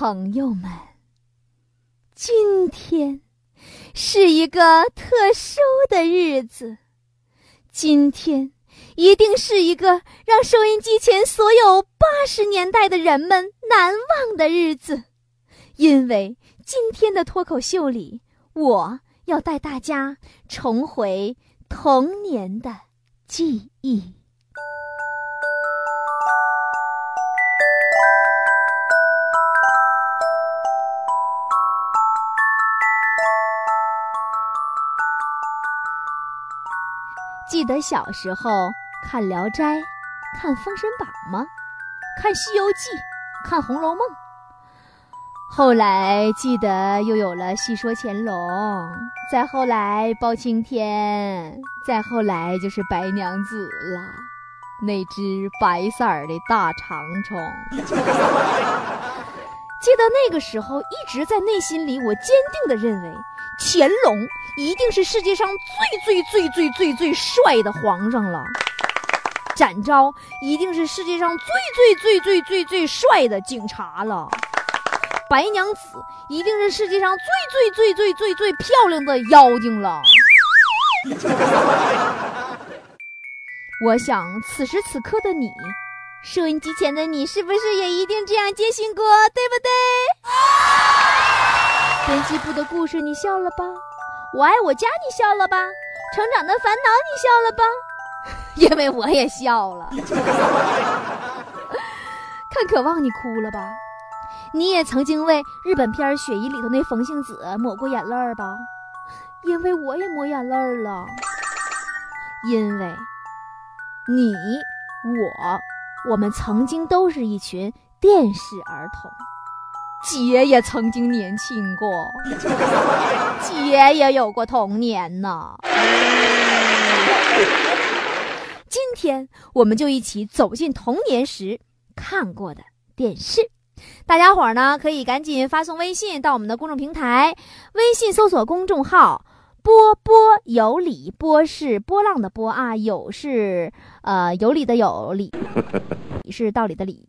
朋友们，今天是一个特殊的日子，今天。一定是一个让收音机前所有八十年代的人们难忘的日子，因为今天的脱口秀里，我要带大家重回童年的记忆。记得小时候。看《聊斋》，看《封神榜》吗？看《西游记》，看《红楼梦》。后来记得又有了《戏说乾隆》，再后来《包青天》，再后来就是《白娘子》了，那只白色儿的大长虫。记得那个时候，一直在内心里，我坚定的认为，乾隆一定是世界上最最最最最最帅的皇上了。展昭一定是世界上最最最最最最帅的警察了，白娘子一定是世界上最最最最最最漂亮的妖精了。我想此时此刻的你，收音机前的你，是不是也一定这样坚信过，对不对？编辑部的故事你笑了吧？我爱我家你笑了吧？成长的烦恼你笑了吧？因为我也笑了，看渴望你哭了吧？你也曾经为日本片《雪姨》里头那冯杏子抹过眼泪儿吧？因为我也抹眼泪儿了。因为，你我，我们曾经都是一群电视儿童，姐也曾经年轻过，姐也有过童年呢。今天我们就一起走进童年时看过的电视，大家伙儿呢可以赶紧发送微信到我们的公众平台，微信搜索公众号“波波有理”，波是波浪的波啊，有是呃有理的有理，理 是道理的理。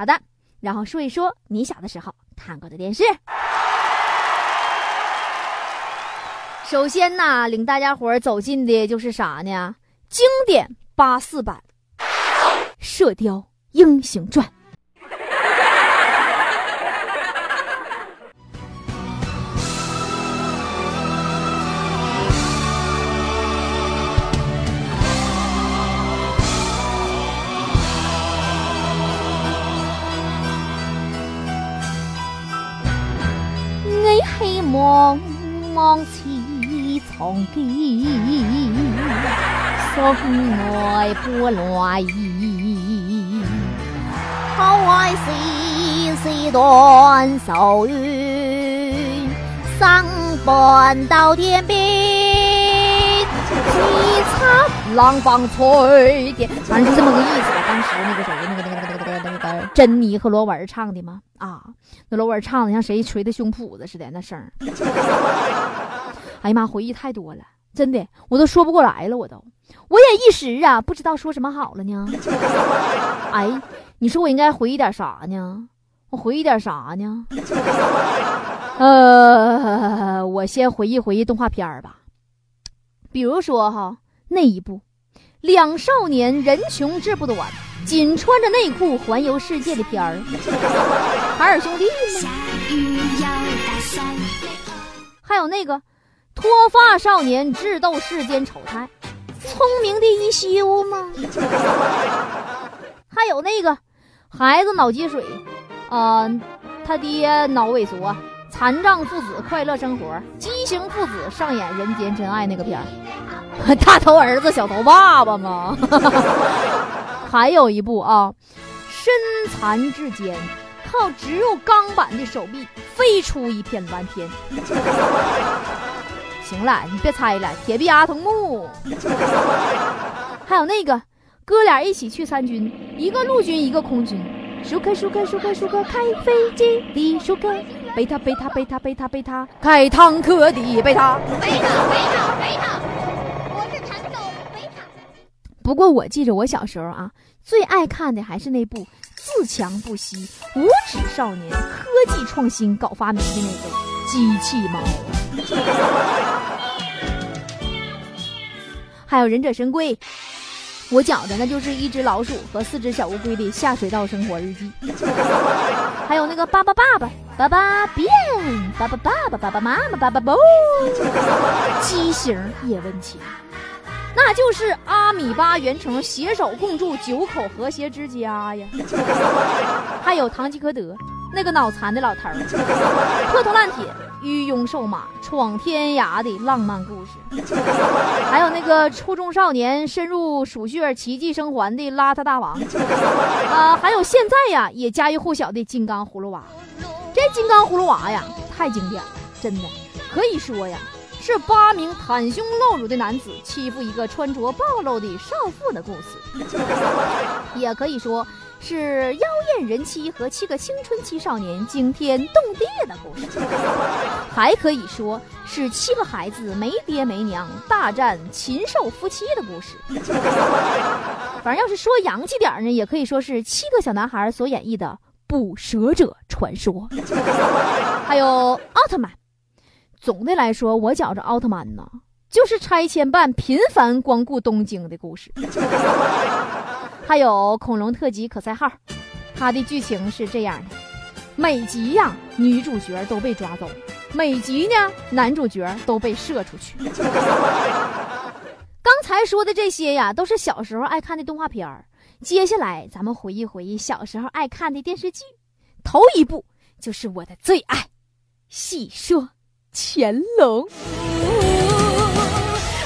好的，然后说一说你小的时候看过的电视。首先呢，领大家伙儿走进的就是啥呢？经典八四版《射雕英雄传》。希望望似。藏剑，心内波来意。好爱世事断愁怨，生奔到天边，凄惨浪放吹电。反正就这么个意思吧。当时那个谁，那个那个珍妮和罗文唱的吗？啊，那罗文唱的像谁捶的胸脯子似的那声儿。哎呀妈，回忆太多了，真的，我都说不过来了，我都，我也一时啊，不知道说什么好了呢。哎，你说我应该回忆点啥呢？我回忆点啥呢？呃，我先回忆回忆动画片吧，比如说哈，那一部，两少年人穷志不短，仅穿着内裤环游世界的片儿，海尔兄弟吗？还有那个。脱发少年智斗世间丑态，聪明的一休吗？还有那个孩子脑积水，啊，他爹脑萎缩，残障父子快乐生活，畸形父子上演人间真爱那个片儿，大头儿子小头爸爸吗？还有一部啊，身残志坚，靠植入钢板的手臂飞出一片蓝天。行了，你别猜了，铁臂阿童木。还有那个哥俩一起去参军，一个陆军，一个空军。舒克舒克舒克舒克开飞机的舒克，贝塔贝塔贝塔贝塔贝塔开坦克的贝塔。贝塔贝塔贝塔。不过我记着我小时候啊，最爱看的还是那部自强不息、无耻少年、科技创新搞发明的那个机器猫。还有忍者神龟。我讲的那就是一只老鼠和四只小乌龟的下水道生活日记，还有那个爸爸爸爸爸爸变爸爸爸爸爸爸妈妈爸爸不畸形叶问情，那就是阿米巴原成携手共筑九口和谐之家呀。还有堂吉诃德那个脑残的老头儿，破铜烂铁。御用瘦马闯天涯的浪漫故事，还有那个初中少年深入鼠穴奇迹生还的邋遢大王，啊，还有现在呀也家喻户晓的金刚葫芦娃。这金刚葫芦娃呀太经典了，真的可以说呀是八名袒胸露乳的男子欺负一个穿着暴露的少妇的故事，也可以说。是妖艳人妻和七个青春期少年惊天动地的故事，还可以说是七个孩子没爹没娘大战禽兽夫妻的故事。反正要是说洋气点呢，也可以说是七个小男孩所演绎的《捕蛇者传说》。还有奥特曼。总的来说，我觉着奥特曼呢，就是拆迁办频繁光顾东京的故事。还有恐龙特辑可赛号，它的剧情是这样的：每集呀，女主角都被抓走；每集呢，男主角都被射出去。刚才说的这些呀，都是小时候爱看的动画片儿。接下来咱们回忆回忆小时候爱看的电视剧，头一部就是我的最爱《戏说乾隆》。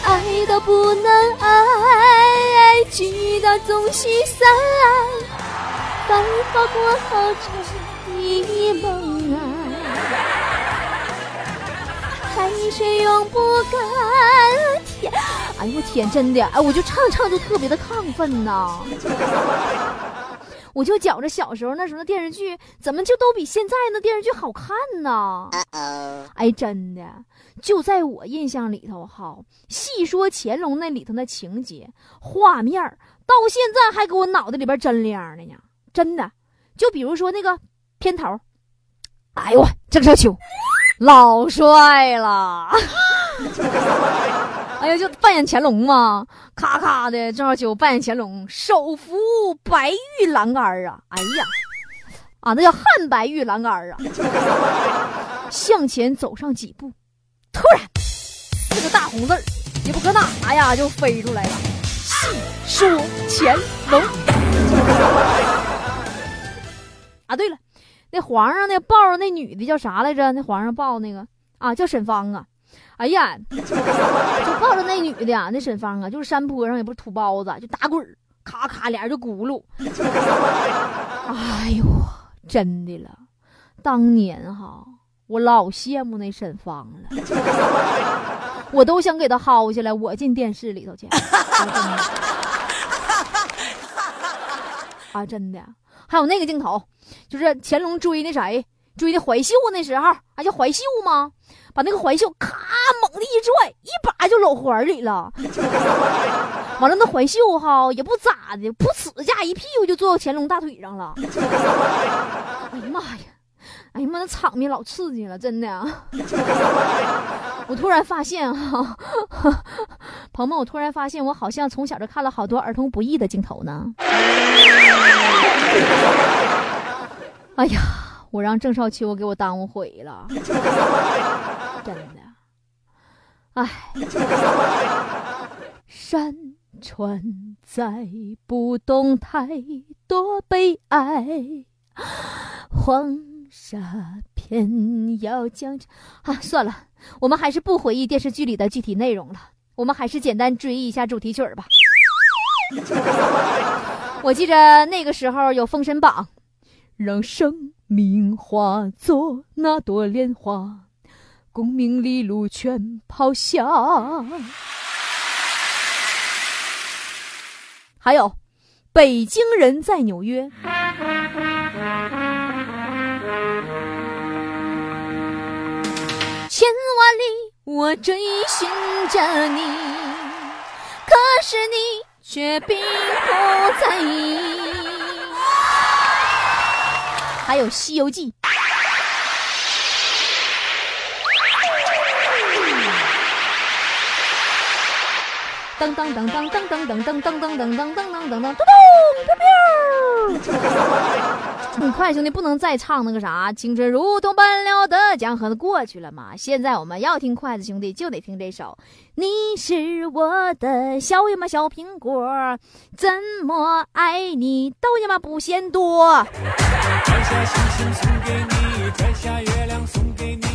爱到不能爱，聚到总西散，繁华过后成一梦啊，海水永不干。天，哎呦我天，真的，哎，我就唱唱就特别的亢奋呐。我就觉着小时候那时候的电视剧，怎么就都比现在那电视剧好看呢？哎，真的，就在我印象里头哈，细说乾隆那里头的情节、画面到现在还给我脑袋里边真亮的呢。真的，就比如说那个片头，哎呦我郑少秋，老帅了。哎呀，就扮演乾隆嘛，咔咔的，郑少秋扮演乾隆，手扶白玉栏杆啊！哎呀，啊，那叫汉白玉栏杆啊！向前走上几步，突然这个大红字也不搁哪呀，就飞出来了。细说乾隆。啊，对了，那皇上那抱着那女的叫啥来着？那皇上抱那个啊，叫沈芳啊。哎呀，就抱着那女的呀，那沈芳啊，就是山坡上也不是土包子，就打滚，咔咔俩人就轱辘。哎呦，真的了，当年哈，我老羡慕那沈芳了，我都想给她薅下来，我进电视里头去。啊，真的，还有那个镜头，就是乾隆追那谁，追的怀秀那时候，啊，叫怀秀吗？把那个怀秀咔猛地一拽，一把就搂怀里了。完了，那怀秀哈也不咋的，噗呲一下一屁股就坐到乾隆大腿上了。哎呀妈呀！哎呀妈，那场面老刺激了，真的。我突然发现哈，鹏鹏，我突然发现我好像从小就看了好多儿童不宜的镜头呢。哎呀，我让郑少秋给我耽误毁了。真的，唉，山川再不动太多悲哀，黄沙偏要将啊，算了，我们还是不回忆电视剧里的具体内容了，我们还是简单追忆一下主题曲吧。我记着那个时候有《封神榜》，让生命化作那朵莲花，功名利禄全抛下。还有，北京人在纽约。千万里，我追寻着你，可是你却并不在意。还有《西游记》。噔噔噔噔噔噔噔噔噔噔噔噔噔噔噔噔噔咚！很快，兄弟不能再唱那个啥，青春如同奔流的江河，过去了嘛。现在我们要听筷子兄弟，就得听这首。你是我的小呀嘛小苹果，怎么爱你都呀嘛不嫌多。摘下星星送给你，摘下月亮送给你。